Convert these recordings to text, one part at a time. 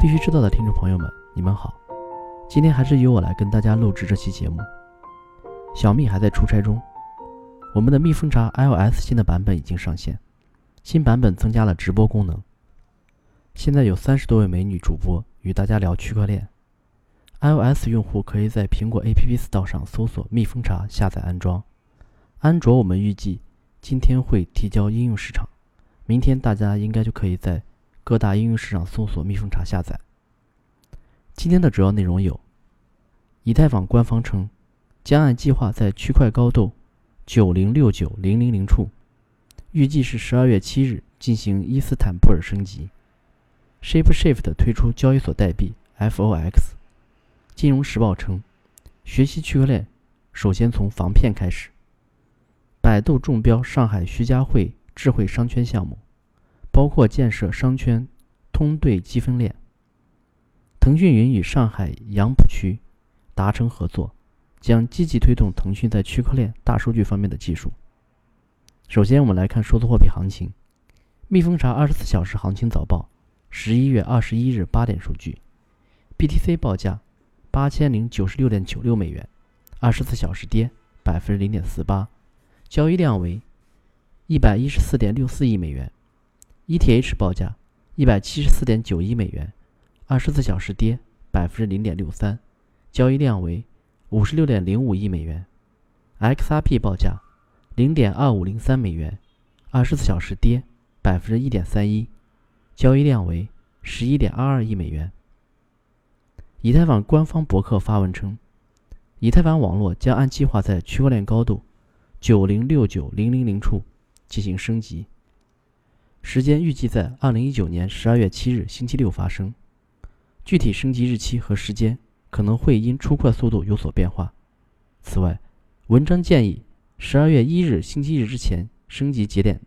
必须知道的听众朋友们，你们好，今天还是由我来跟大家录制这期节目。小蜜还在出差中，我们的蜜蜂茶 iOS 新的版本已经上线，新版本增加了直播功能。现在有三十多位美女主播与大家聊区块链。iOS 用户可以在苹果 App Store 上搜索“蜜蜂茶”下载安装。安卓我们预计今天会提交应用市场，明天大家应该就可以在。各大应用市场搜索“蜜蜂茶”下载。今天的主要内容有：以太坊官方称，将按计划在区块高度九零六九零零零处，预计是十二月七日进行伊斯坦布尔升级。ShapeShift 推出交易所代币 FOX。金融时报称，学习区块链首先从防骗开始。百度中标上海徐家汇智慧商圈项目。包括建设商圈通兑积分链。腾讯云与上海杨浦区达成合作，将积极推动腾讯在区块链、大数据方面的技术。首先，我们来看数字货币行情。蜜蜂茶二十四小时行情早报，十一月二十一日八点数据：BTC 报价八千零九十六点九六美元，二十四小时跌百分之零点四八，交易量为一百一十四点六四亿美元。ETH 报价一百七十四点九一美元，二十四小时跌百分之零点六三，交易量为五十六点零五亿美元。XRP 报价零点二五零三美元，二十四小时跌百分之一点三一，交易量为十一点二二亿美元。以太坊官方博客发文称，以太坊网络将按计划在区块链高度九零六九零零零处进行升级。时间预计在二零一九年十二月七日星期六发生，具体升级日期和时间可能会因出块速度有所变化。此外，文章建议十二月一日星期日之前升级节点。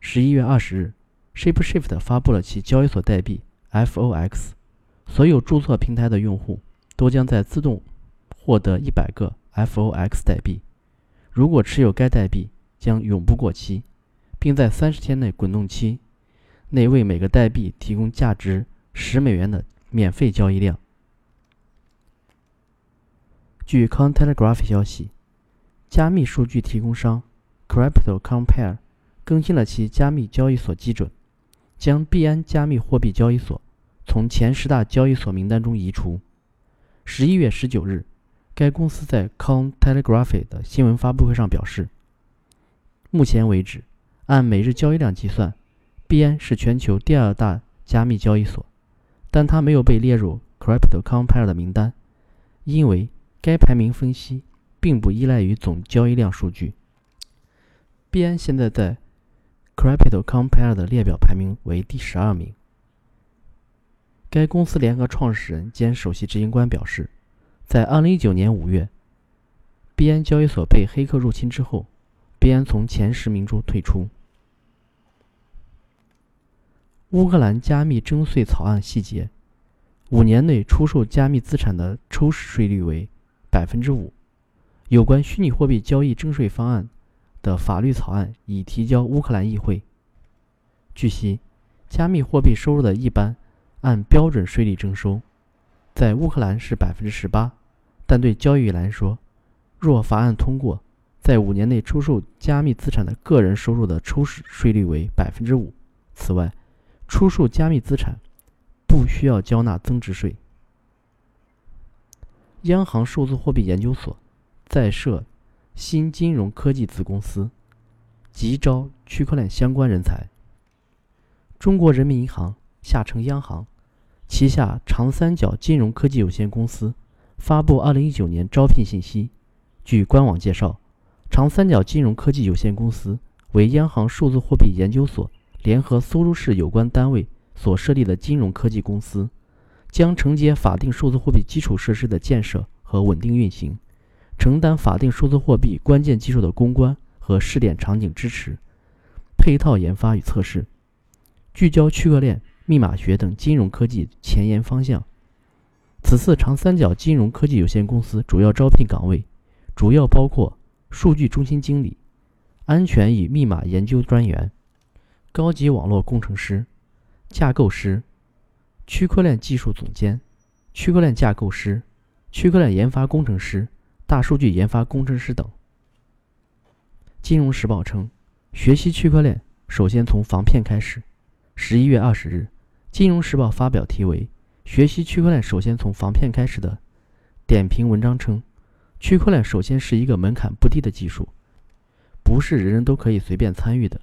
十一月二十日，ShapeShift 发布了其交易所代币 FOX，所有注册平台的用户都将在自动获得一百个 FOX 代币，如果持有该代币将永不过期。并在三十天内滚动期内为每个代币提供价值十美元的免费交易量。据 c o n t e l e g r a p h 消息，加密数据提供商 CryptoCompare 更新了其加密交易所基准，将币安加密货币交易所从前十大交易所名单中移除。十一月十九日，该公司在 c o n t e l e g r a p h 的新闻发布会上表示，目前为止。按每日交易量计算，币安是全球第二大加密交易所，但它没有被列入 CryptoCompare 的名单，因为该排名分析并不依赖于总交易量数据。币安现在在 CryptoCompare 的列表排名为第十二名。该公司联合创始人兼首席执行官表示，在2019年5月，币安交易所被黑客入侵之后，币安从前十名中退出。乌克兰加密征税草案细节：五年内出售加密资产的初始税率为百分之五。有关虚拟货币交易征税方案的法律草案已提交乌克兰议会。据悉，加密货币收入的一般按标准税率征收，在乌克兰是百分之十八，但对交易来说，若法案通过，在五年内出售加密资产的个人收入的初始税率为百分之五。此外，出售加密资产不需要交纳增值税。央行数字货币研究所在设新金融科技子公司，急招区块链相关人才。中国人民银行下称央行旗下长三角金融科技有限公司发布二零一九年招聘信息。据官网介绍，长三角金融科技有限公司为央行数字货币研究所。联合苏州市有关单位所设立的金融科技公司，将承接法定数字货币基础设施的建设和稳定运行，承担法定数字货币关键技术的攻关和试点场景支持、配套研发与测试，聚焦区块链、密码学等金融科技前沿方向。此次长三角金融科技有限公司主要招聘岗位，主要包括数据中心经理、安全与密码研究专员。高级网络工程师、架构师、区块链技术总监、区块链架构师、区块链研发工程师、大数据研发工程师等。金融时报称，学习区块链首先从防骗开始。十一月二十日，金融时报发表题为《学习区块链首先从防骗开始》的点评文章称，区块链首先是一个门槛不低的技术。不是人人都可以随便参与的，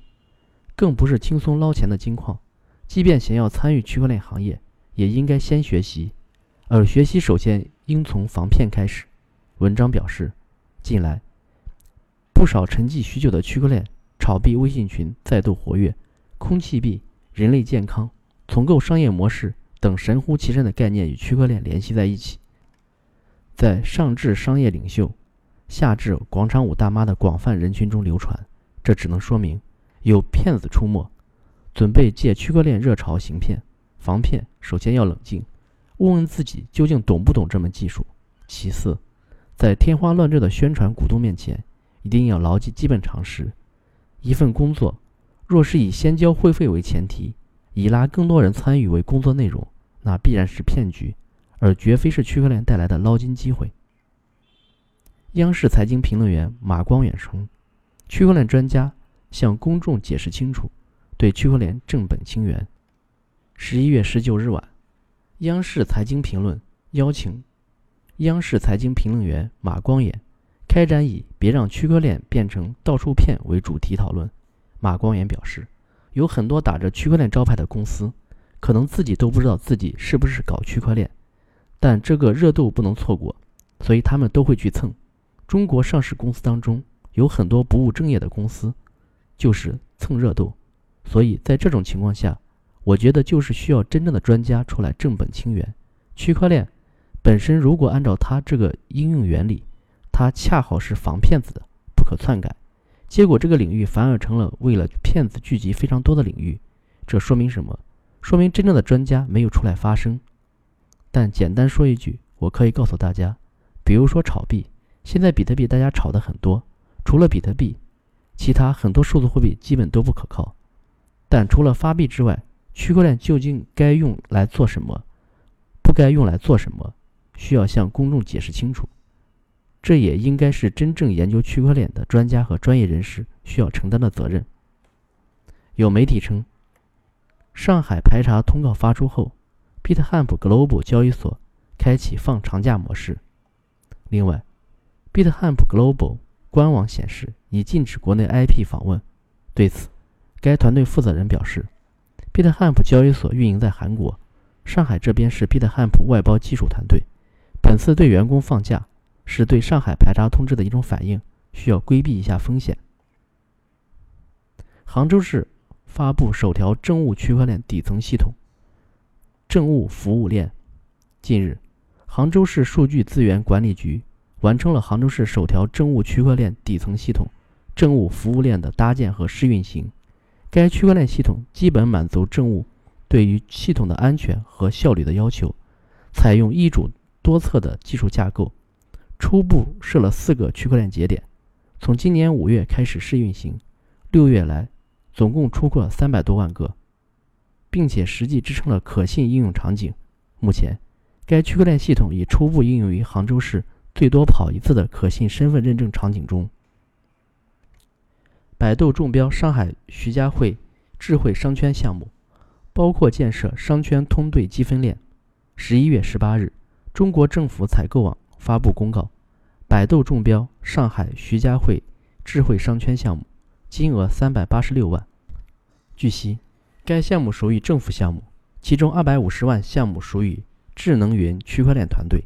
更不是轻松捞钱的金矿。即便想要参与区块链行业，也应该先学习，而学习首先应从防骗开始。文章表示，近来不少沉寂许久的区块链炒币微信群再度活跃，空气币、人类健康、重构商业模式等神乎其神的概念与区块链联系在一起，在上至商业领袖。下至广场舞大妈的广泛人群中流传，这只能说明有骗子出没，准备借区块链热潮行骗。防骗首先要冷静，问问自己究竟懂不懂这门技术。其次，在天花乱坠的宣传鼓动面前，一定要牢记基本常识：一份工作若是以先交会费为前提，以拉更多人参与为工作内容，那必然是骗局，而绝非是区块链带来的捞金机会。央视财经评论员马光远称：“区块链专家向公众解释清楚，对区块链正本清源。”十一月十九日晚，央视财经评论邀请央视财经评论员马光远开展以“别让区块链变成到处骗”为主题讨论。马光远表示，有很多打着区块链招牌的公司，可能自己都不知道自己是不是搞区块链，但这个热度不能错过，所以他们都会去蹭。中国上市公司当中有很多不务正业的公司，就是蹭热度，所以在这种情况下，我觉得就是需要真正的专家出来正本清源。区块链本身如果按照它这个应用原理，它恰好是防骗子的，不可篡改。结果这个领域反而成了为了骗子聚集非常多的领域，这说明什么？说明真正的专家没有出来发声。但简单说一句，我可以告诉大家，比如说炒币。现在比特币大家炒的很多，除了比特币，其他很多数字货币基本都不可靠。但除了发币之外，区块链究竟该用来做什么，不该用来做什么，需要向公众解释清楚。这也应该是真正研究区块链的专家和专业人士需要承担的责任。有媒体称，上海排查通告发出后，BitHamp Global 交易所开启放长假模式。另外，BitHamp Global 官网显示已禁止国内 IP 访问。对此，该团队负责人表示：“BitHamp 交易所运营在韩国，上海这边是 BitHamp 外包技术团队。本次对员工放假是对上海排查通知的一种反应，需要规避一下风险。”杭州市发布首条政务区块链底层系统——政务服务链。近日，杭州市数据资源管理局。完成了杭州市首条政务区块链底层系统——政务服务链的搭建和试运行。该区块链系统基本满足政务对于系统的安全和效率的要求，采用一主多策的技术架构，初步设了四个区块链节点。从今年五月开始试运行，六月来总共出货三百多万个，并且实际支撑了可信应用场景。目前，该区块链系统已初步应用于杭州市。最多跑一次的可信身份认证场景中，百度中标上海徐家汇智慧商圈项目，包括建设商圈通兑积分链。十一月十八日，中国政府采购网发布公告，百度中标上海徐家汇智慧商圈项目，金额三百八十六万。据悉，该项目属于政府项目，其中二百五十万项目属于智能云区块链团队。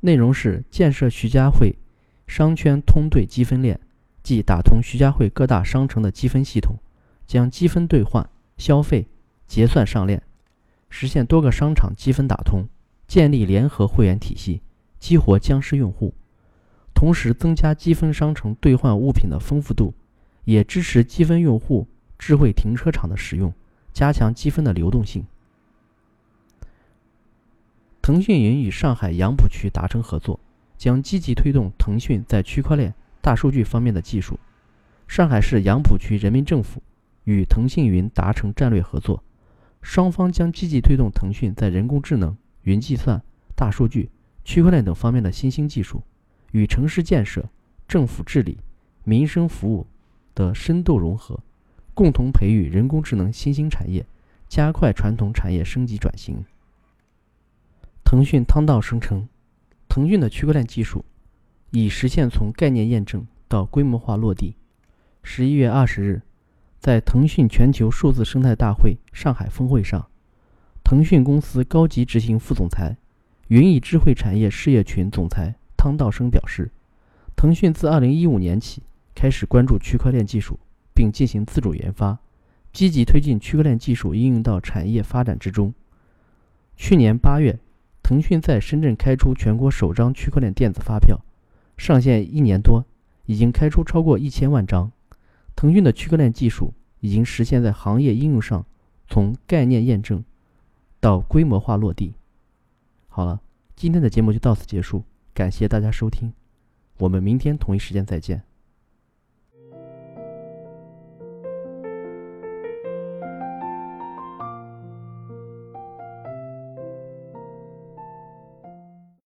内容是建设徐家汇商圈通兑积分链，即打通徐家汇各大商城的积分系统，将积分兑换、消费、结算上链，实现多个商场积分打通，建立联合会员体系，激活僵尸用户，同时增加积分商城兑换物品的丰富度，也支持积分用户智慧停车场的使用，加强积分的流动性。腾讯云与上海杨浦区达成合作，将积极推动腾讯在区块链、大数据方面的技术。上海市杨浦区人民政府与腾讯云达成战略合作，双方将积极推动腾讯在人工智能、云计算、大数据、区块链等方面的新兴技术与城市建设、政府治理、民生服务的深度融合，共同培育人工智能新兴产业，加快传统产业升级转型。腾讯汤道声称，腾讯的区块链技术已实现从概念验证到规模化落地。十一月二十日，在腾讯全球数字生态大会上海峰会上，腾讯公司高级执行副总裁、云翼智慧产业事业群总裁汤道生表示，腾讯自二零一五年起开始关注区块链技术，并进行自主研发，积极推进区块链技术应用到产业发展之中。去年八月。腾讯在深圳开出全国首张区块链电子发票，上线一年多，已经开出超过一千万张。腾讯的区块链技术已经实现在行业应用上从概念验证到规模化落地。好了，今天的节目就到此结束，感谢大家收听，我们明天同一时间再见。